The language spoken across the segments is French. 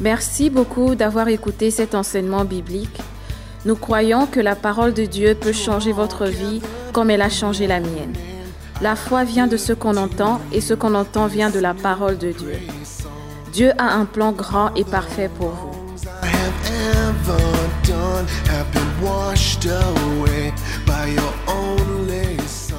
Merci beaucoup d'avoir écouté cet enseignement biblique. Nous croyons que la parole de Dieu peut changer votre vie comme elle a changé la mienne. La foi vient de ce qu'on entend et ce qu'on entend vient de la parole de Dieu. Dieu a un plan grand et parfait pour vous. I have ever done have been washed away by your only son.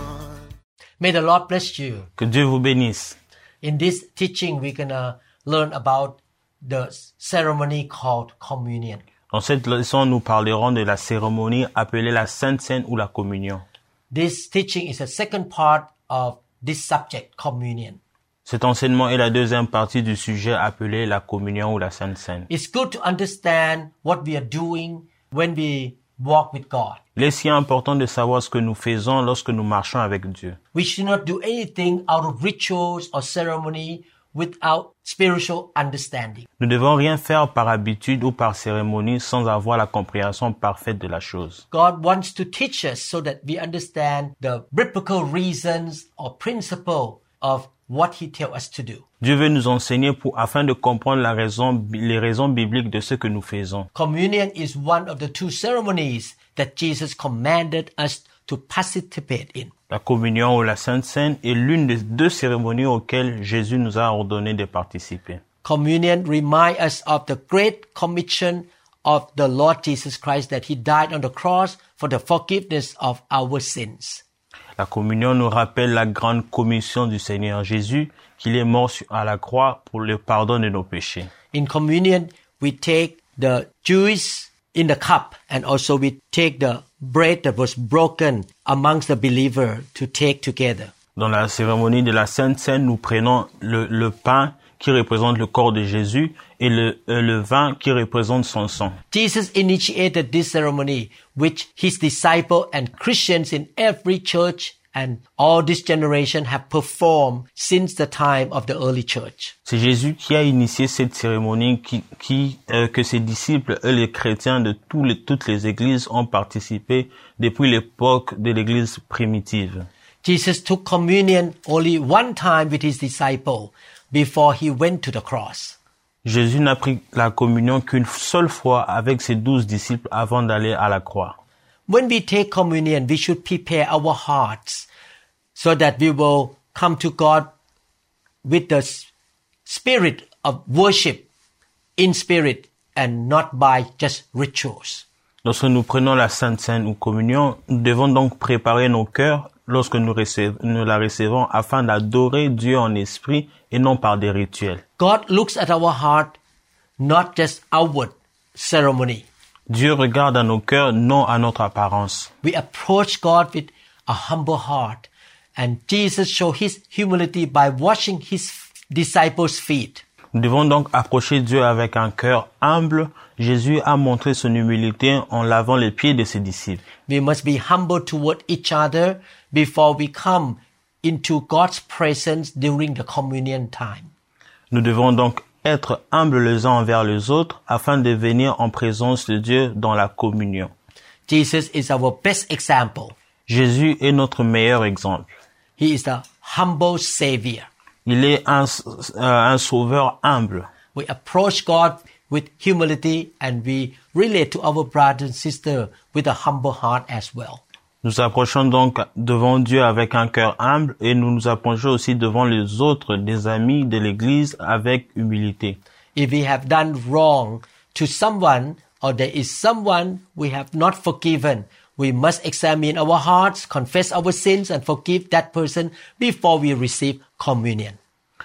May the Lord bless you. Que Dieu vous bénisse. In this teaching, we're gonna learn about the ceremony called communion. Dans cette leçon, nous parlerons de la cérémonie appelée la Sainte Seine ou la communion. This teaching is the second part of this subject, communion. Cet enseignement est la deuxième partie du sujet appelé la communion ou la Sainte Seine. It's good to understand what we are doing when we walk with God. Il est si important de savoir ce que nous faisons lorsque nous marchons avec Dieu. We should not do anything out of rituals or ceremony without spiritual understanding. Nous ne devons rien faire par habitude ou par cérémonie sans avoir la compréhension parfaite de la chose. God wants to teach us so that we understand the biblical reasons or principle of what he tells us to do. Dieu veut nous enseigner pour, afin de comprendre la raison, les raisons bibliques de ce que nous faisons. Communion is one of the two ceremonies that Jesus commanded us to participate in. La communion ou la Sainte Seine est l'une des deux cérémonies auxquelles Jésus nous a ordonné de participer. Communion reminds us of the great commission of the Lord Jesus Christ that he died on the cross for the forgiveness of our sins. La communion nous rappelle la grande commission du Seigneur Jésus, qu'il est mort à la croix pour le pardon de nos péchés. In communion, we take the juice in the cup and also we take the bread that was broken amongst the believer to take together. Dans la cérémonie de la Sainte Seine, nous prenons le, le pain qui représente le corps de Jésus et le, euh, le vin qui représente son sang. Jesus initiated this ceremony which his disciple and Christians in every church and all this generation have performed since the time of the early church. C'est Jésus qui a initié cette cérémonie qui, qui, euh, que ses disciples et les chrétiens de tous les- toutes les églises ont participé depuis l'époque de l'église primitive. Jesus took communion only one time with his disciple before he went to the cross. Jésus n'a pris la communion qu'une seule fois avec ses douze disciples avant d'aller à la croix. When we take communion, we should prepare our hearts so that we will come to God with the spirit of worship in spirit and not by just rituals. Lorsque nous prenons la Sainte Seine ou communion, nous devons donc préparer nos cœurs lorsque nous, nous la recevons afin d'adorer Dieu en esprit et non par des rituels. God looks at our heart, not just outward ceremony. Dieu regarde à nos cœurs, non à notre apparence. We approach God with a humble heart. And Jesus showed his humility by washing his disciples' feet. Nous devons donc approcher Dieu avec un cœur humble. Jésus a montré son humilité en lavant les pieds de ses disciples. We must be humble toward each other before we come into God's presence during the communion time. Nous devons donc être humbles les uns envers les autres afin de venir en présence de Dieu dans la communion. Jesus is our best example. Jésus est notre meilleur exemple. He is the humble Savior. Il est un, euh, un sauveur humble. We approach God with humility and we relate to our brothers and sisters with a humble heart as well. Nous approchons donc devant Dieu avec un cœur humble et nous nous approchons aussi devant les autres, des amis de l'Église avec humilité. If we have done wrong to someone or there is someone we have not forgiven, we must examine our hearts, confess our sins and forgive that person before we receive communion.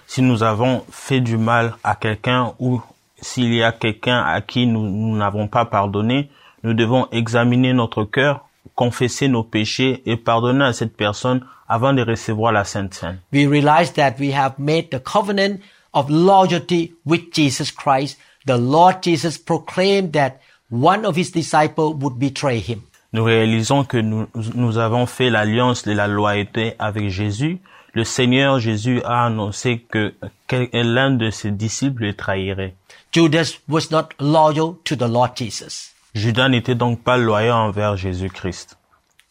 Si nous avons fait du mal à quelqu'un ou s'il y a quelqu'un à qui nous nous n'avons pas pardonné, nous devons examiner notre cœur, confesser nos péchés et pardonner à cette personne avant de recevoir la Sainte Seine. We realize that we have made the covenant of loyalty with Jesus Christ. The Lord Jesus proclaimed that one of his disciples would betray him. Nous réalisons que nous, nous avons fait l'alliance de la loyauté avec Jésus. Le Seigneur Jésus a annoncé que l'un de ses disciples le trahirait. Judas was not loyal to the Lord Jesus. Judas n'était donc pas loyal envers Jésus-Christ.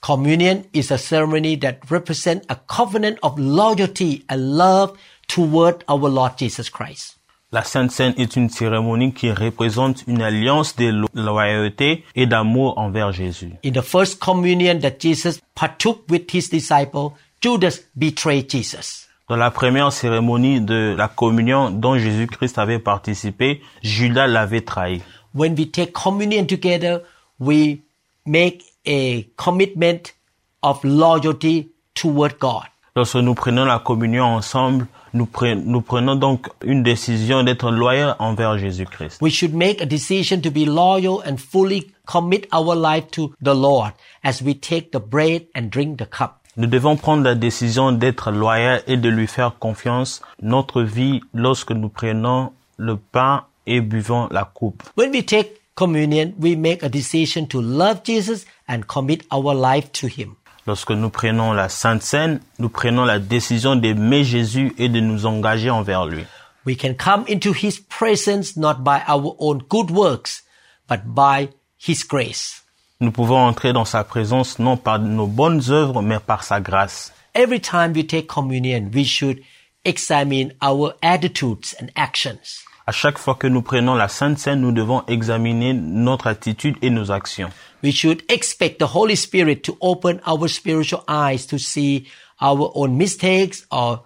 Communion is a ceremony that represents a covenant of loyalty and love toward our Lord Jesus Christ. La Sainte Seine est une cérémonie qui représente une alliance de lo- loyauté et d'amour envers Jésus. In the first communion that Jesus partook with his disciple, Judas betrayed Jesus. Dans la première cérémonie de la communion dont Jésus-Christ avait participé, Judas l'avait trahi. When we take communion together, we make a commitment of loyalty toward God. Lorsque nous prenons la communion ensemble, nous, pre- nous prenons donc une décision d'être loyaux envers Jésus-Christ. We should make a decision to be loyal and fully commit our life to the Lord as we take the bread and drink the cup. Nous devons prendre la décision d'être loyaux et de lui faire confiance notre vie lorsque nous prenons le pain et buvons la coupe. When we take communion, we make a decision to love Jesus and commit our life to Him. Lorsque nous prenons la Sainte Seine, nous prenons la décision d'aimer Jésus et de nous engager envers lui. We can come into His presence not by our own good works, but by His grace. Nous pouvons entrer dans sa présence non par nos bonnes œuvres, mais par sa grâce. Every time we take communion, we should examine our attitudes and actions. À chaque fois que nous prenons la Sainte Seine, nous devons examiner notre attitude et nos actions. We should expect the Holy Spirit to open our spiritual eyes to see our own mistakes or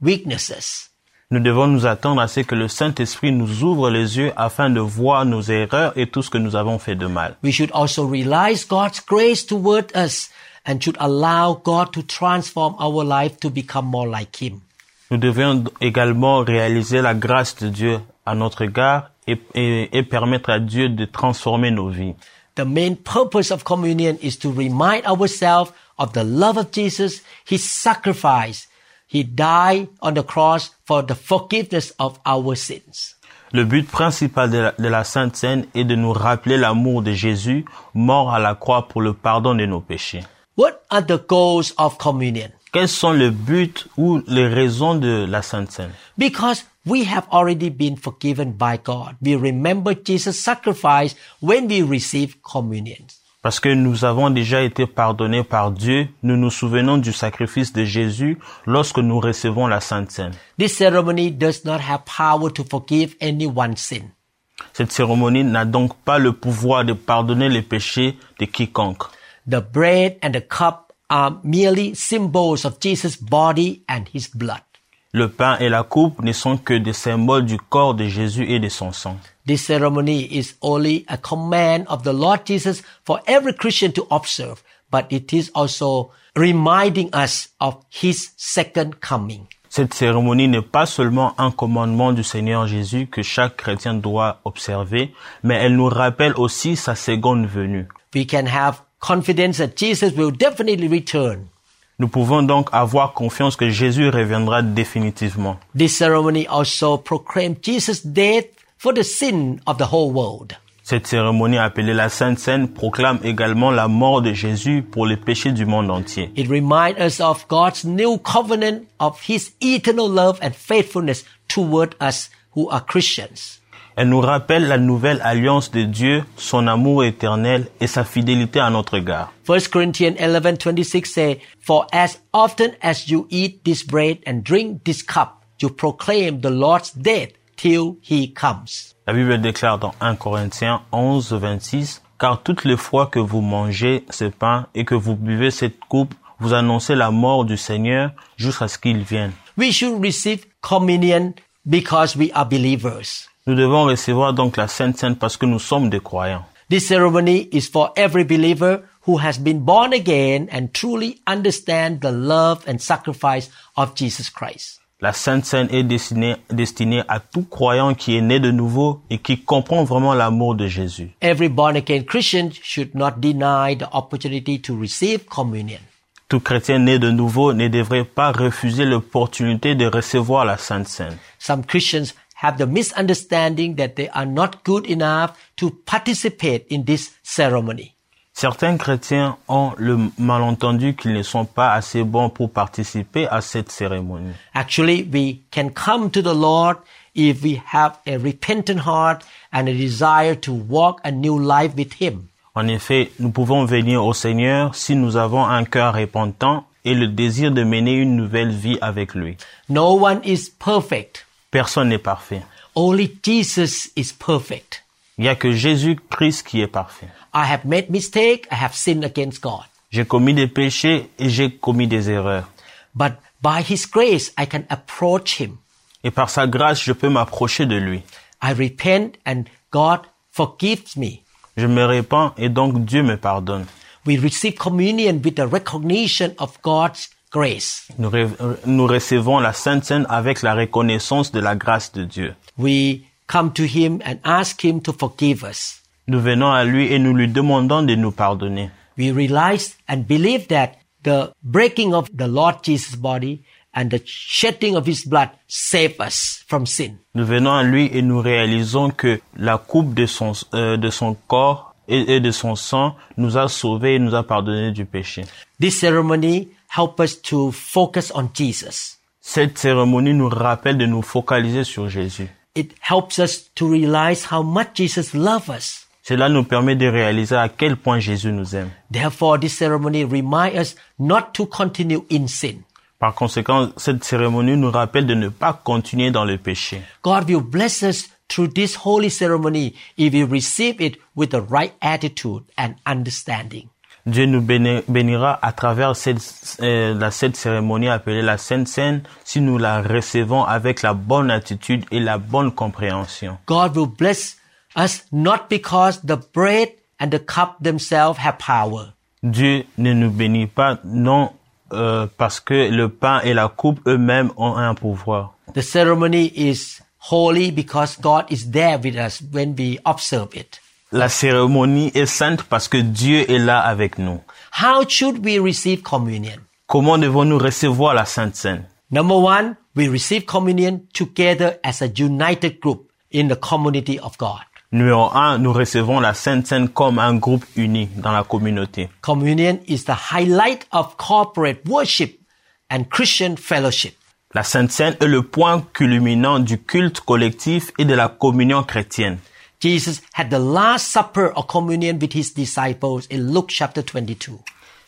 weaknesses. Nous devons nous attendre à ce que le Saint-Esprit nous ouvre les yeux afin de voir nos erreurs et tout ce que nous avons fait de mal. We should also realize God's grace toward us and should allow God to transform our life to become more like Him. Nous devons également réaliser la grâce de Dieu à notre égard et, et- et permettre à Dieu de transformer nos vies. The main purpose of communion is to remind ourselves of the love of Jesus, His sacrifice. He died on the cross for the forgiveness of our sins. Le but principal de la, de la Sainte Seine est de nous rappeler l'amour de Jésus, mort à la croix pour le pardon de nos péchés. What are the goals of communion? Quels sont les buts ou les raisons de la Sainte Seine? Because we have already been forgiven by God. We remember Jesus' sacrifice when we receive communion. Parce que nous avons déjà été pardonnés par Dieu, nous nous souvenons du sacrifice de Jésus lorsque nous recevons la Sainte Seine. This ceremony does not have power to forgive anyone's sin. Cette cérémonie n'a donc pas le pouvoir de pardonner les péchés de quiconque. The bread and the cup are merely symbols of Jesus' body and his blood. Le pain et la coupe ne sont que des symboles du corps de Jésus et de son sang. This ceremony is only a command of the Lord Jesus for every Christian to observe, but it is also reminding us of his second coming. Cette cérémonie n'est pas seulement un commandement du Seigneur Jésus que chaque chrétien doit observer, mais elle nous rappelle aussi sa seconde venue. We can have confidence that Jesus will definitely return. Nous pouvons donc avoir confiance que Jésus reviendra définitivement. This ceremony also proclaimed Jesus' death for the sin of the whole world. Cette cérémonie appelée la Sainte Seine proclame également la mort de Jésus pour les péchés du monde entier. It reminds us of God's new covenant of his eternal love and faithfulness toward us who are Christians. Elle nous rappelle la nouvelle alliance de Dieu, son amour éternel et sa fidélité à notre égard. 1 Corinthians 11:26 say, "For as often as you eat this bread and drink this cup, you proclaim the Lord's death till he comes." La Bible déclare dans 1 Corinthiens 11, 26, Car toutes les fois que vous mangez ce pain et que vous buvez cette coupe, vous annoncez la mort du Seigneur jusqu'à ce qu'il vienne. We should receive communion because we are believers. Nous devons recevoir donc la Sainte Seine parce que nous sommes des croyants. This ceremony is for every believer who has been born again and truly understand the love and sacrifice of Jesus Christ. La Sainte Seine est destinée, destinée à tout croyant qui est né de nouveau et qui comprend vraiment l'amour de Jésus. Every born again Christian should not deny the opportunity to receive communion. Tout chrétien né de nouveau ne devrait pas refuser l'opportunité de recevoir la Sainte Seine. Some Christians have the misunderstanding that they are not good enough to participate in this ceremony. Certains chrétiens ont le malentendu qu'ils ne sont pas assez bons pour participer à cette cérémonie. Actually, we can come to the Lord if we have a repentant heart and a desire to walk a new life with Him. En effet, nous pouvons venir au Seigneur si nous avons un cœur repentant et le désir de mener une nouvelle vie avec lui. No one is perfect. Personne n'est parfait. Only Jesus is perfect. Il n'y a que Jésus-Christ qui est parfait. I have made mistake, I have sinned against God. J'ai commis des péchés et j'ai commis des erreurs. But by his grace, I can approach him. Et par sa grâce, je peux m'approcher de lui. I repent and God forgives me. Je me répands et donc Dieu me pardonne. We receive communion with the recognition of God's grace. Nous, nous recevons la Sainte Seine avec la reconnaissance de la grâce de Dieu. We come to him and ask him to forgive us. Nous venons à lui et nous lui demandons de nous pardonner. We realize and believe that the breaking of the Lord Jesus' body and the shedding of his blood save us from sin. Nous venons à lui et nous réalisons que la coupe de son, euh, de son corps et, et de son sang nous a sauvés et nous a pardonné du péché. This ceremony help us to focus on Jesus. Cette cérémonie nous rappelle de nous focaliser sur Jésus. It helps us to realize how much Jesus loves us. Cela nous permet de réaliser à quel point Jésus nous aime. Therefore, this ceremony reminds us not to continue in sin. Par conséquent, cette cérémonie nous rappelle de ne pas continuer dans le péché. God will bless us through this holy ceremony if we receive it with the right attitude and understanding. Dieu nous béni- bénira à travers cette, euh, la, cette cérémonie appelée la Sainte Seine si nous la recevons avec la bonne attitude et la bonne compréhension. God will bless us not because the bread and the cup themselves have power, Dieu ne nous bénit pas non euh, parce que le pain et la coupe eux-mêmes ont un pouvoir. The ceremony is holy because God is there with us when we observe it. La cérémonie est sainte parce que Dieu est là avec nous. How should we receive communion? Comment devons-nous recevoir la Sainte Seine? Number one, we receive communion together as a united group in the community of God. Numéro un, nous recevons la Sainte Seine comme un groupe uni dans la communauté. Communion is the highlight of corporate worship and Christian fellowship. La Sainte Seine est le point culminant du culte collectif et de la communion chrétienne. Jesus had the Last Supper or communion with his disciples in Luke chapter 22.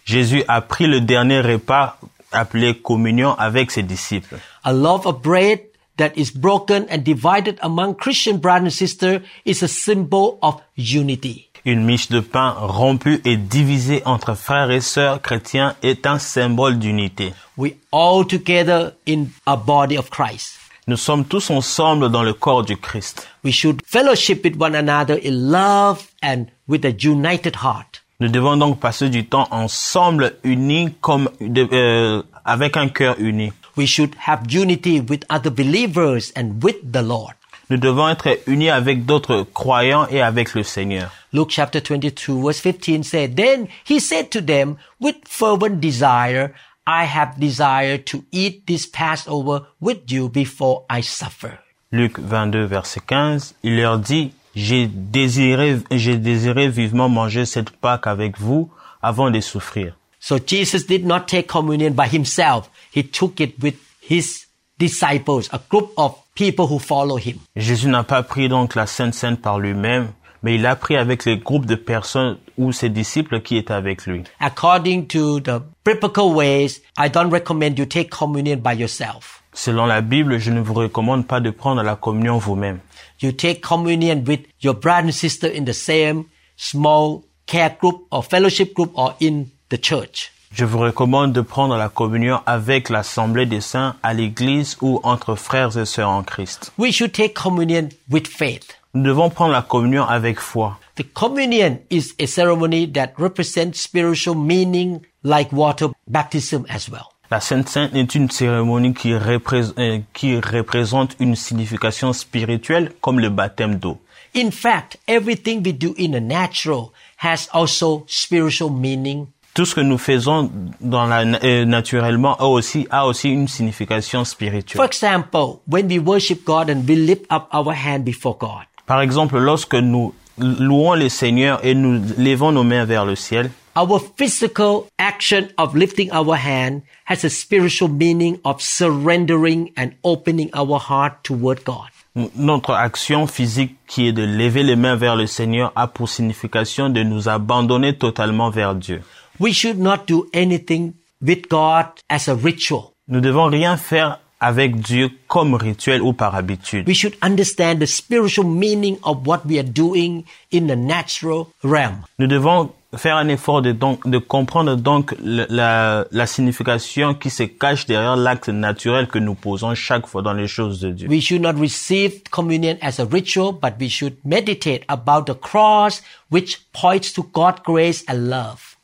Jésus a pris le dernier repas appelé communion avec ses disciples. A loaf of bread that is broken and divided among Christian brothers and sisters is a symbol of unity. Une miche de pain rompue et divisée entre frères et sœurs chrétiens est un symbole d'unité. We all together in a body of Christ. Nous sommes tous ensemble dans le corps du Christ. We should fellowship with one another in love and with a united heart. Nous devons donc passer du temps ensemble, unis comme euh, avec un cœur uni. We should have unity with other believers and with the Lord. Nous devons être unis avec d'autres croyants et avec le Seigneur. Luke chapter 22 verse 15 said, Then he said to them, with fervent desire, I have desired to eat this Passover with you before I suffer. Luc 22, verset 15, il leur dit, j'ai désiré, j'ai désiré vivement manger cette Pâque avec vous avant de souffrir. So Jesus did not take communion by himself. He took it with his disciples, a group of people who follow him. Jésus n'a pas pris donc la Sainte Seine par lui-même, mais il a pris avec les groupes de personnes ou ses disciples qui étaient avec lui. According to the biblical ways, I don't recommend you take communion by yourself. Selon la Bible, je ne vous recommande pas de prendre la communion vous-même. You take communion with your brother and sister in the same small care group or fellowship group or in the church. Je vous recommande de prendre la communion avec l'Assemblée des Saints à l'église ou entre frères et sœurs en Christ. We should take communion with faith. Nous devons prendre la communion avec foi. The communion is a ceremony that represents spiritual meaning like water baptism as well. La Sainte Sainte est une cérémonie qui, euh, qui représente une signification spirituelle comme le baptême d'eau. In fact, everything we do in the natural has also spiritual meaning. Tout ce que nous faisons dans la, euh, naturellement a aussi, a aussi une signification For spirituelle. example, when we worship God and we lift up our hand before God, Par exemple, lorsque nous louons le Seigneur et nous levons nos mains vers le ciel, our physical action of lifting our hand has a spiritual meaning of surrendering and opening our heart toward God. notre action physique qui est de lever les mains vers le Seigneur a pour signification de nous abandonner totalement vers Dieu. We should not do anything with God as a ritual. Nous devons rien faire avec Dieu comme rituel ou par habitude. We should understand the spiritual meaning of what we are doing in the natural realm. Nous devons faire un effort de, donc, de comprendre donc le- la, la signification qui se cache derrière l'acte naturel que nous posons chaque fois dans les choses de Dieu. We should not receive communion as a ritual, but we should meditate about the cross which points to God's grace and love.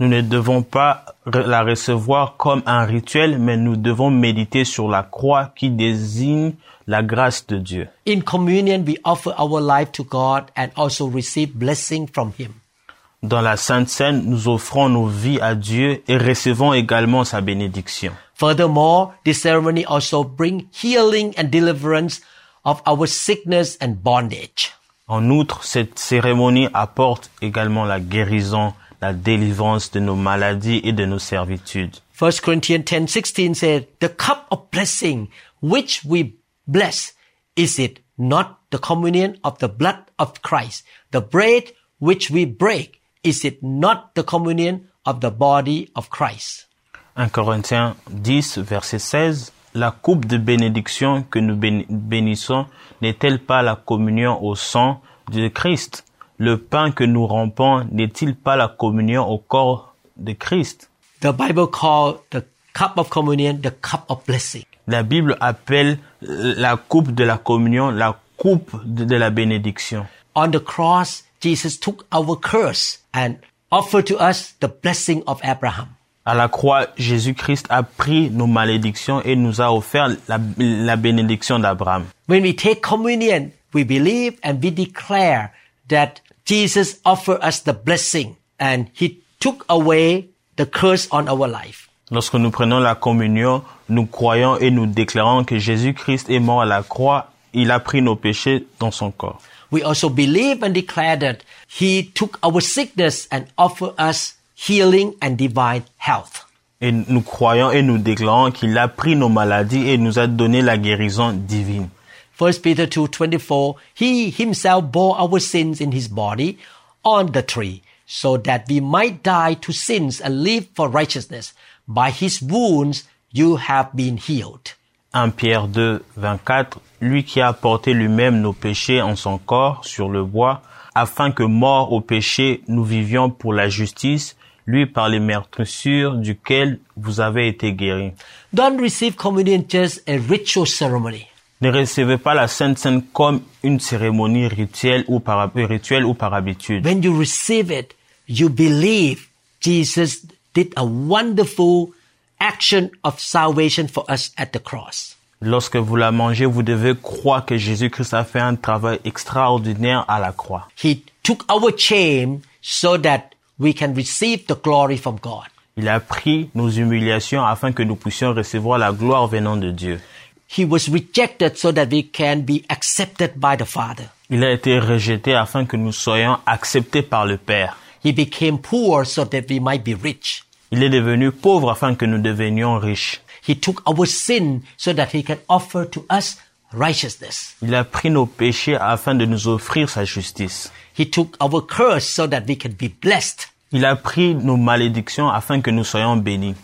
Nous ne devons pas la recevoir comme un rituel, mais nous devons méditer sur la croix qui désigne la grâce de Dieu. In communion, we offer our life to God and also receive blessing from Him. Dans la Sainte Seine, nous offrons nos vies à Dieu et recevons également sa bénédiction. Furthermore, this ceremony also bring healing and deliverance of our sickness and bondage. En outre, cette cérémonie apporte également la guérison, la délivrance de nos maladies et de nos servitudes. 1 Corinthians 10 16 said, The cup of blessing which we bless, is it not the communion of the blood of Christ? The bread which we break, is it not the communion of the body of Christ? 1 Corinthiens 10, verset 16. La coupe de bénédiction que nous béni- bénissons n'est-elle pas la communion au sang de Christ? Le pain que nous rompons n'est-il pas la communion au corps de Christ? The Bible called the cup of communion the cup of blessing. La Bible appelle la coupe de la communion la coupe de, de la bénédiction. On the cross, Jesus took our curse and offered to us the blessing of Abraham. À la croix, Jésus-Christ a pris nos malédictions et nous a offert la, la bénédiction d'Abraham. When we take communion, we believe and we declare that Jesus offered us the blessing and he took away the curse on our life. Lorsque nous prenons la communion, nous croyons et nous déclarons que Jésus-Christ est mort à la croix, il a pris nos péchés dans son corps. We also believe and declare that he took our sickness and offered us healing and divine health. Et nous croyons et nous déclarons qu'il a pris nos maladies et nous a donné la guérison divine. 1 Peter 2:24 He himself bore our sins in his body on the tree so that we might die to sins and live for righteousness by his wounds you have been healed 1 Pierre 2, 24, lui qui a porté lui-même nos péchés en son corps sur le bois, afin que mort au péché, nous vivions pour la justice, lui par les meurtrissures duquel vous avez été guéris. Don't receive communion just a ritual ceremony. Ne recevez pas la Sainte Seine comme une cérémonie rituelle ou par, rituelle ou par habitude. When you receive it, you believe Jesus did a wonderful action of salvation for us at the cross. Lorsque vous la mangez, vous devez croire que Jésus-Christ a fait un travail extraordinaire à la croix. He took our shame so that we can receive the glory from God. Il a pris nos humiliations afin que nous puissions recevoir la gloire venant de Dieu. He was rejected so that we can be accepted by the Father. Il a été rejeté afin que nous soyons acceptés par le Père. He became poor so that we might be rich. Il est devenu pauvre afin que nous devenions riches. He took our sin so that he can offer to us righteousness. Il a pris nos péchés afin de nous offrir sa justice. He took our curse so that we can be blessed. Il a pris nos malédictions afin que nous soyons bénis.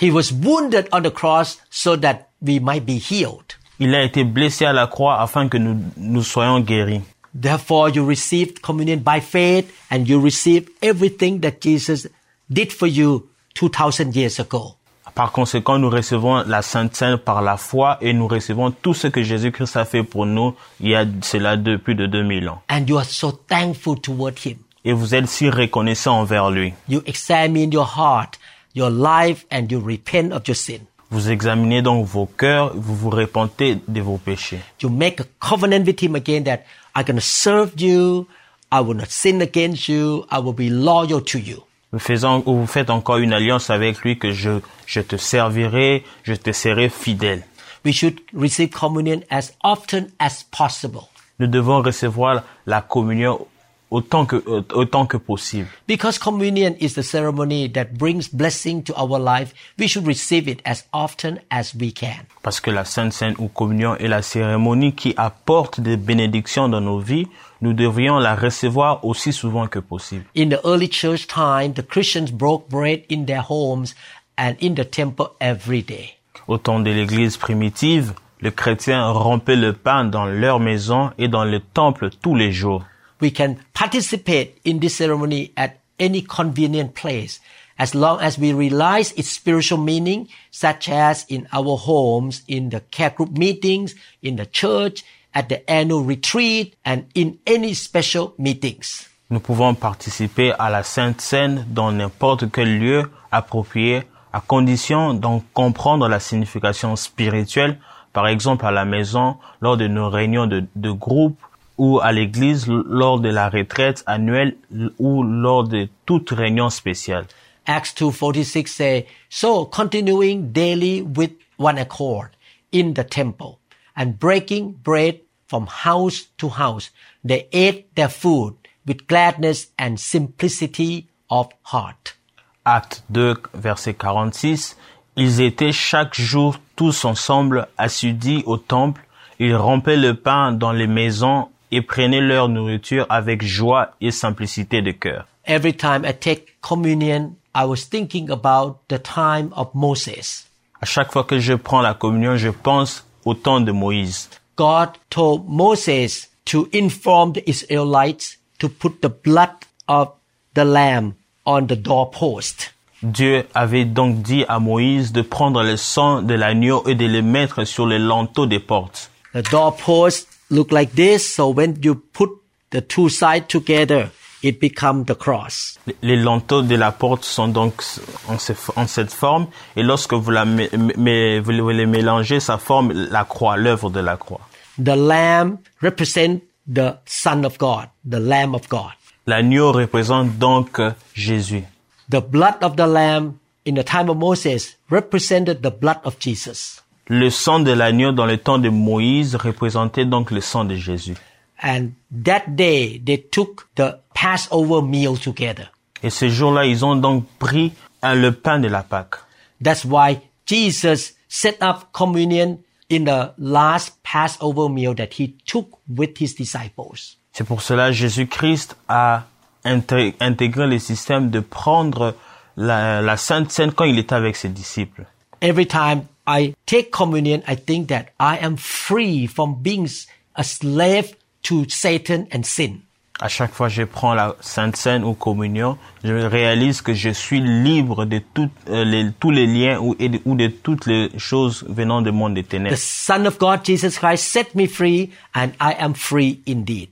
He was wounded on the cross so that we might be healed. Il a été blessé à la croix afin que nous, nous soyons guéris. Therefore, you received communion by faith and you receive everything that Jesus did for you 2000 years ago. Par conséquent, nous recevons la Sainte Seine par la foi et nous recevons tout ce que Jésus-Christ a fait pour nous il y a cela de plus de 2000 ans. And you are so thankful toward him. Et vous êtes si reconnaissants envers lui. You examine your heart, your life, and you repent of your sin. Vous examinez donc vos cœurs, vous vous repentez de vos péchés. You make a covenant with him again that I'm going to serve you. I will not sin against you. I will be loyal to you. Vous, vous faites encore une alliance avec lui que je, je te servirai, je te serai fidèle. We should receive communion as often as possible Nous devons recevoir la communion autant que, autant que possible. because communion is the ceremony that brings blessing to our life. We should receive it as often as we can. Parce que la Sainte Seine ou communion est la cérémonie qui apporte des bénédictions dans nos vies, nous devrions la recevoir aussi souvent que possible. In the early church time, the Christians broke bread in their homes and in the temple every day. Au temps de l'église primitive, les chrétiens rompaient le pain dans leur maison et dans le temple tous les jours. We can participate in this ceremony at any convenient place as long as we realize its spiritual meaning, such as in our homes, in the care group meetings, in the church, at the annual retreat, and in any special meetings. Nous pouvons participer à la Sainte Seine dans n'importe quel lieu approprié à condition d'en comprendre la signification spirituelle, par exemple à la maison, lors de nos réunions de, de groupe ou à l'église lors de la retraite annuelle ou lors de toute réunion spéciale. Acts 2.46 say, So continuing daily with one accord in the temple and breaking bread from house to house, they ate their food with gladness and simplicity of heart. Acte 2, verset 46. Ils étaient chaque jour tous ensemble assidus au temple. Ils rompaient le pain dans les maisons et prenaient leur nourriture avec joie et simplicité de cœur. Every time I take communion, I was thinking about the time of Moses. À chaque fois que je prends la communion, je pense au temps de Moïse. God told Moses to inform the Israelites to put the blood of the lamb on the doorpost. Dieu avait donc dit à Moïse de prendre le sang de l'agneau et de le mettre sur les linteaux des portes. The doorpost look like this, so when you put the two sides together, it becomes the cross. Les linteaux de la porte sont donc en, ce- en cette forme et lorsque vous, la, mé- vous les mélangez, ça forme la croix, l'œuvre de la croix. The lamb represents the Son of God, the Lamb of God. L'agneau représente donc euh, Jésus. The blood of the lamb in the time of Moses represented the blood of Jesus. Le sang de l'agneau dans le temps de Moïse représentait donc le sang de Jésus. And that day they took the Passover meal together. Et ce jour-là, ils ont donc pris euh, le pain de la Pâque. That's why Jesus set up communion in the last Passover meal that he took with his disciples. C'est pour cela Jésus-Christ a inté- intégré le système de prendre la, la Sainte Seine quand il était avec ses disciples. Every time I take communion, I think that I am free from being a slave to Satan and sin. À chaque fois que je prends la Sainte Seine ou communion, je réalise que je suis libre de toutes, euh, les, tous les liens ou, et de, ou de toutes les choses venant du monde des The ténèbres. Son of God, Jesus Christ, set me free and I am free indeed.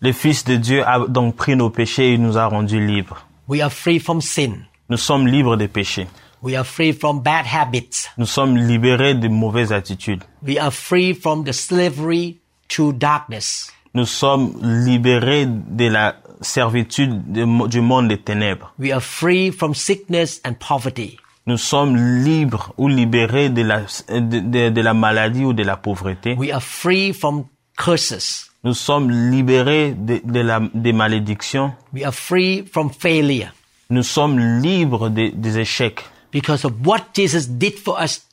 Le Fils de Dieu a donc pris nos péchés et nous a rendus libres. We are free from sin. Nous sommes libres des péchés. We are free from bad habits. Nous sommes libérés de mauvaises attitudes. We are free from the slavery to darkness. Nous sommes libérés de la servitude de du monde des ténèbres. We are free from sickness and poverty. Nous sommes libres ou libérés de la, de, de- de la maladie ou de la pauvreté. We are free from curses. Nous sommes libérés de, de la, des malédictions. We are free from failure Nous sommes libres des échecs. Because of what Jesus did for us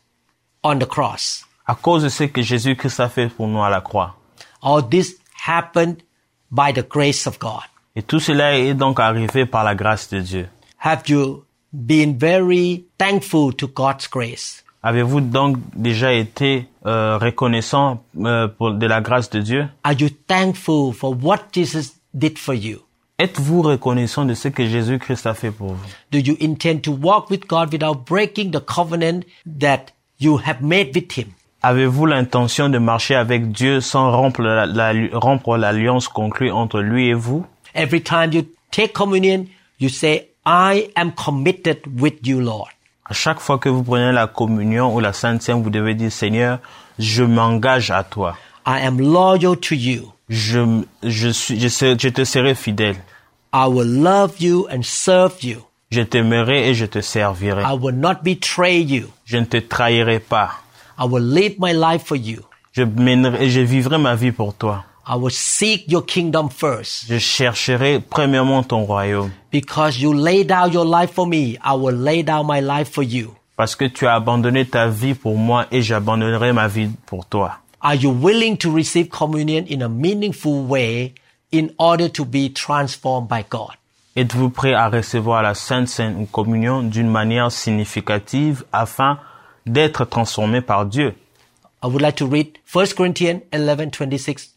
on the cross. À cause de ce que Jésus-Christ a fait pour nous à la croix. All this happened by the grace of God. Et tout cela est donc arrivé par la grâce de Dieu. Have you been very thankful to God's grace? Avez-vous donc déjà été euh, reconnaissant euh, pour, de la grâce de Dieu Are you thankful for what Jesus did for you? Êtes-vous reconnaissant de ce que Jésus-Christ a fait pour vous? Do you intend to walk with God without breaking the covenant that you have made with Him? Avez-vous l'intention de marcher avec Dieu sans rompre la- la- rompre l'alliance conclue entre lui et vous? Every time you take communion, you say, I am committed with you, Lord. À chaque fois que vous prenez la communion ou la Sainte Seine, vous devez dire Seigneur, je m'engage à toi. I am loyal to you. Je, je, suis, je, serai- je te serai fidèle. I will love you and serve you. Je t'aimerai et je te servirai. I will not betray you. Je ne te trahirai pas. I will live my life for you. Je mènerai et je vivrai ma vie pour toi. I will seek your kingdom first. Je chercherai premièrement ton royaume. Because you lay down your life for me, I will lay down my life for you. Parce que tu as abandonné ta vie pour moi et j'abandonnerai ma vie pour toi. Are you willing to receive communion in a meaningful way in order to be transformed by God? Êtes-vous prêt à recevoir la Sainte ou communion d'une manière significative afin d'être transformés par Dieu. I would like to read 1 Corinthians 11 26.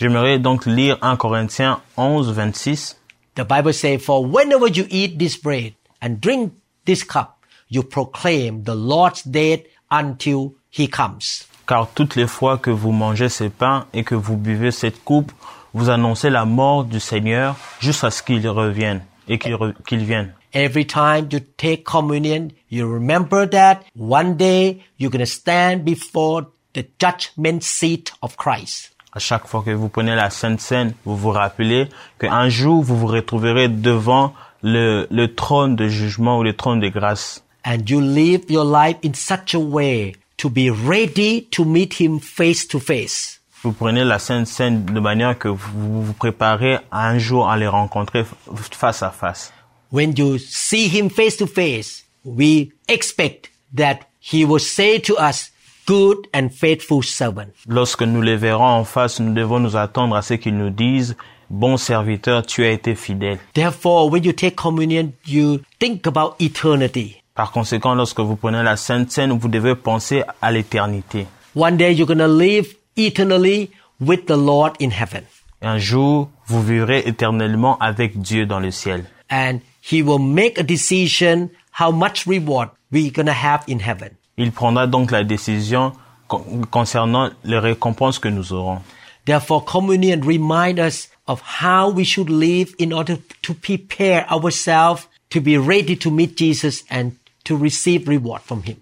J'aimerais donc lire 1 Corinthiens 11, 26. The Bible says, For whenever you eat this bread and drink this cup, you proclaim the Lord's death until he comes. Car toutes les fois que vous mangez ces pains et que vous buvez cette coupe, vous annoncez la mort du Seigneur jusqu'à ce qu'il revienne et qu'il vienne. Every time you take communion, you remember that one day you're going to stand before the judgment seat of Christ. À chaque fois que vous prenez la Sainte Seine, vous vous rappelez qu'un jour vous vous retrouverez devant le, le trône de jugement ou le trône de grâce. And you live your life in such a way to be ready to meet him face to face. Vous prenez la Sainte Seine de manière que vous vous préparez un jour à les rencontrer face à face. When you see him face to face, we expect that he will say to us, good and faithful servant. Lorsque nous les verrons en face, nous devons nous attendre à ce qu'ils nous disent, bon serviteur, tu as été fidèle. Therefore, when you take communion, you think about eternity. Par conséquent, lorsque vous prenez la Sainte Seine, vous devez penser à l'éternité. One day you're to live eternally with the Lord in heaven. Un jour, vous vivrez éternellement avec Dieu dans le ciel. And he will make a decision how much reward we're to have in heaven. Il prendra donc la décision con- concernant les récompenses que nous aurons. Therefore, communion reminds us of how we should live in order to prepare ourselves to be ready to meet Jesus and to receive reward from him.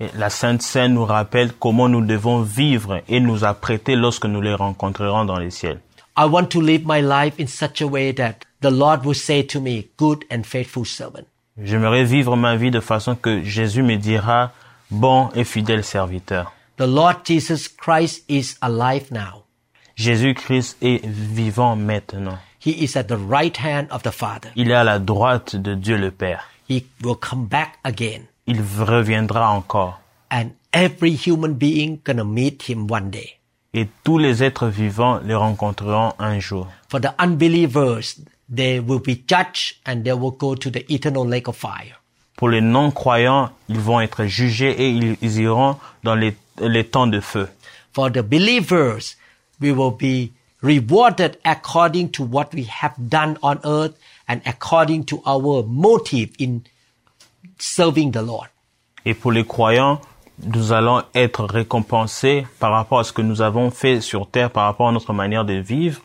Et la Sainte Seine nous rappelle comment nous devons vivre et nous apprêter lorsque nous les rencontrerons dans les ciels. I want to live my life in such a way that the Lord will say to me, good and faithful servant. J'aimerais vivre ma vie de façon que Jésus me dira, bon et fidèle serviteur. The Lord Jesus Christ is alive now. Jésus-Christ est vivant maintenant. He is at the right hand of the Father. Il est à la droite de Dieu le Père. He will come back again. Il reviendra encore. And every human being gonna meet him one day. Et tous les êtres vivants le rencontreront un jour. For the unbelievers, they will be judged and they will go to the eternal lake of fire. Pour les non-croyants, ils vont être jugés et ils, ils iront dans les, les temps de feu. For the believers, we will be rewarded according to what we have done on earth and according to our motive in serving the Lord. Et pour les croyants, nous allons être récompensés par rapport à ce que nous avons fait sur terre, par rapport à notre manière de vivre.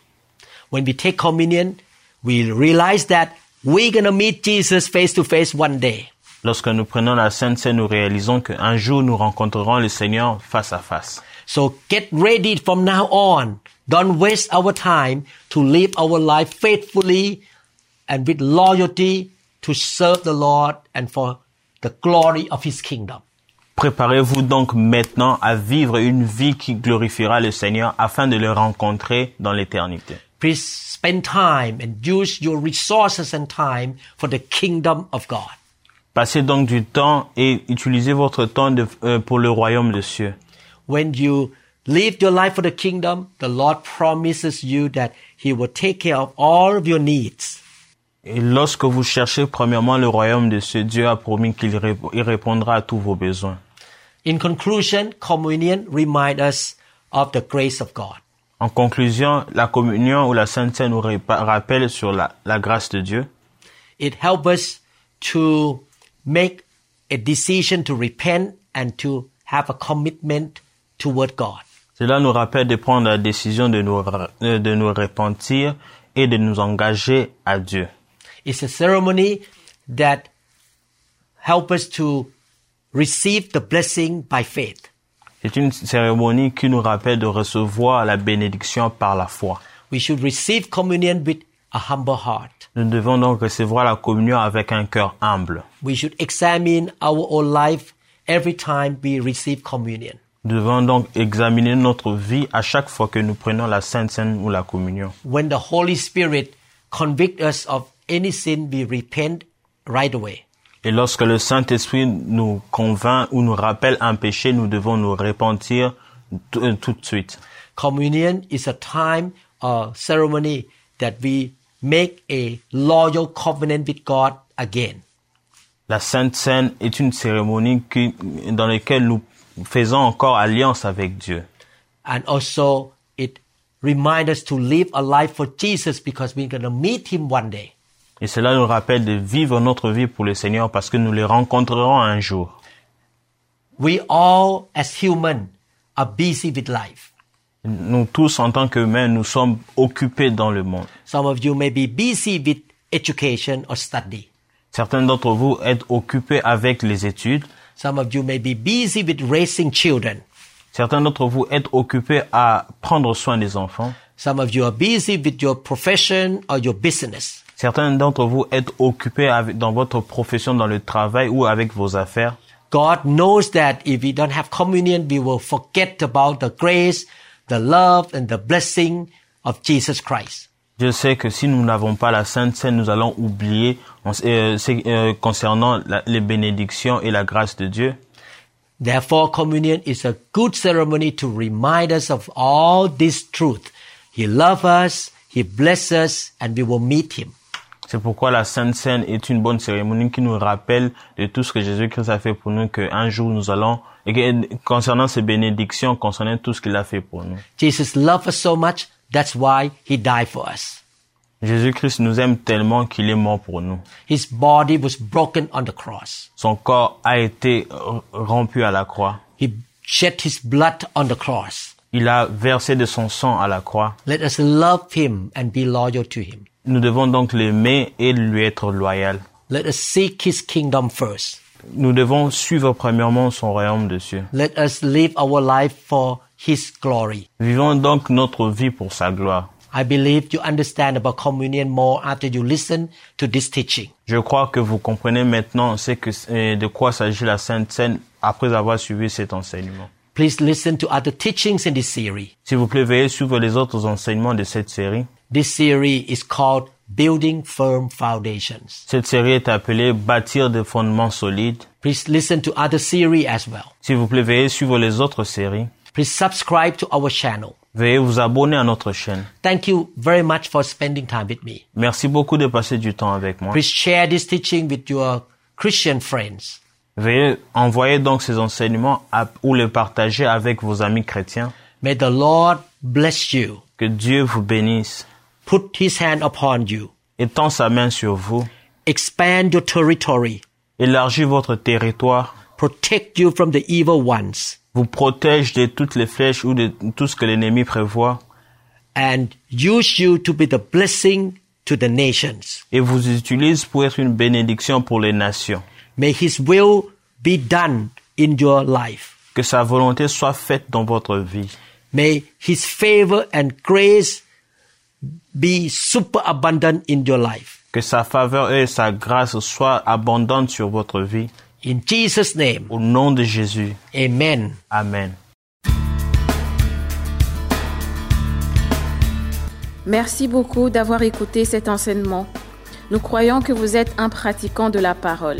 When we take communion, we realize that we're going to meet Jesus face to face one day. Lorsque nous prenons la Sainte Seine, nous réalisons qu'un jour nous rencontrerons le Seigneur face à face. So get ready from now on. Don't waste our time to live our life faithfully and with loyalty to serve the Lord and for the glory of His kingdom. Préparez-vous donc maintenant à vivre une vie qui glorifiera le Seigneur afin de le rencontrer dans l'éternité. Please spend time and use your resources and time for the kingdom of God. Passez donc du temps et utilisez votre temps de- euh, pour le royaume de cieux. When you live your life for the kingdom, the Lord promises you that He will take care of all of your needs. Et lorsque vous cherchez premièrement le royaume de cieux, Dieu a promis qu'il ré- il répondra à tous vos besoins. In conclusion, communion reminds us of the grace of God. En conclusion, la communion ou la Sainte Seine nous rappelle sur la, la grâce de Dieu. It helps us to make a decision to repent and to have a commitment toward God. Cela nous rappelle de prendre la décision de nous, de nous repentir et de nous engager à Dieu. It's a ceremony that helps us to receive the blessing by faith. C'est une cérémonie qui nous rappelle de recevoir la bénédiction par la foi. We should receive communion with a humble heart. Nous devons donc recevoir la communion avec un cœur humble. We should examine our own life every time we receive communion. Nous devons donc examiner notre vie à chaque fois que nous prenons la Sainte Seine ou la communion. When the Holy Spirit convicts us of any sin, we repent right away. Et lorsque le Saint-Esprit nous convainc ou nous rappelle un péché, nous devons nous repentir euh, tout, euh, de suite. Communion is a time or ceremony that we make a loyal covenant with God again. La Sainte Seine est une cérémonie qui, dans laquelle nous faisons encore alliance avec Dieu. And also, it reminds us to live a life for Jesus because we're going to meet him one day. Et cela nous rappelle de vivre notre vie pour le Seigneur parce que nous les rencontrerons un jour. We all, as human, are busy with life. Nous tous, en tant qu'humains, nous sommes occupés dans le monde. Some of you may be busy with education or study. Certains d'entre vous êtes occupés avec les études. Some of you may be busy with raising children. Certains d'entre vous êtes occupés à prendre soin des enfants. Some of you are busy with your profession or your business. Certains d'entre vous êtes occupés avec- dans votre profession, dans le travail ou avec vos affaires? God knows that if we don't have communion, we will forget about the grace, the love, and the blessing of Jesus Christ. Je sais que si nous n'avons pas la Sainte Seine, nous allons oublier euh, euh, concernant la- les bénédictions et la grâce de Dieu. Therefore, communion is a good ceremony to remind us of all this truth. He loves us, He blesses us, and we will meet Him. C'est pourquoi la Sainte Seine est une bonne cérémonie qui nous rappelle de tout ce que Jésus-Christ a fait pour nous, qu'un jour nous allons, et que, concernant ses bénédictions, concernant tout ce qu'il a fait pour nous. Jesus loved us so much, that's why He died for us. Jésus-Christ nous aime tellement qu'il est mort pour nous. His body was broken on the cross. Son corps a été rompu à la croix. He shed His blood on the cross. Il a versé de son sang à la croix. Let us love Him and be loyal to Him. Nous devons donc l'aimer et lui être loyal. Let us seek His kingdom first. Nous devons suivre premièrement son royaume de cieux. Let us live our life for His glory. Vivons donc notre vie pour sa gloire. I believe you understand about communion more after you listen to this teaching. Je crois que vous comprenez maintenant ce que, euh, de quoi s'agit la Sainte Seine après avoir suivi cet enseignement. Please listen to other teachings in this series. S'il vous plaît, veuillez suivre les autres enseignements de cette série. This series is called Building Firm Foundations. Cette série est appelée Bâtir des fondements solides. Please listen to other series as well. S'il vous plaît, veuillez suivre les autres séries. Please subscribe to our channel. Veuillez vous abonner à notre chaîne. Thank you very much for spending time with me. Merci beaucoup de passer du temps avec moi. Please share this teaching with your Christian friends. Veuillez envoyer donc ces enseignements à- ou les partager avec vos amis chrétiens. May the Lord bless you, Que Dieu vous bénisse. put his hand upon you, Étend sa main sur vous. expand your territory, Élargit votre territoire. protect you from the evil ones, Vous protège de toutes les flèches ou de tout ce que l'ennemi prévoit. and use you to be the blessing to the nations. Et vous utilise pour être une bénédiction pour les nations. May his will be done in your life. Que sa volonté soit faite dans votre vie. May his favor and grace be super abundant in your life. Que sa faveur et sa grâce soient abondantes sur votre vie. In Jesus' name, Au nom de Jésus. amen. Amen. Merci beaucoup d'avoir écouté cet enseignement. Nous croyons que vous êtes un pratiquant de la parole.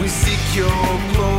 We seek your glory.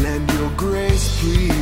Lend your grace, please,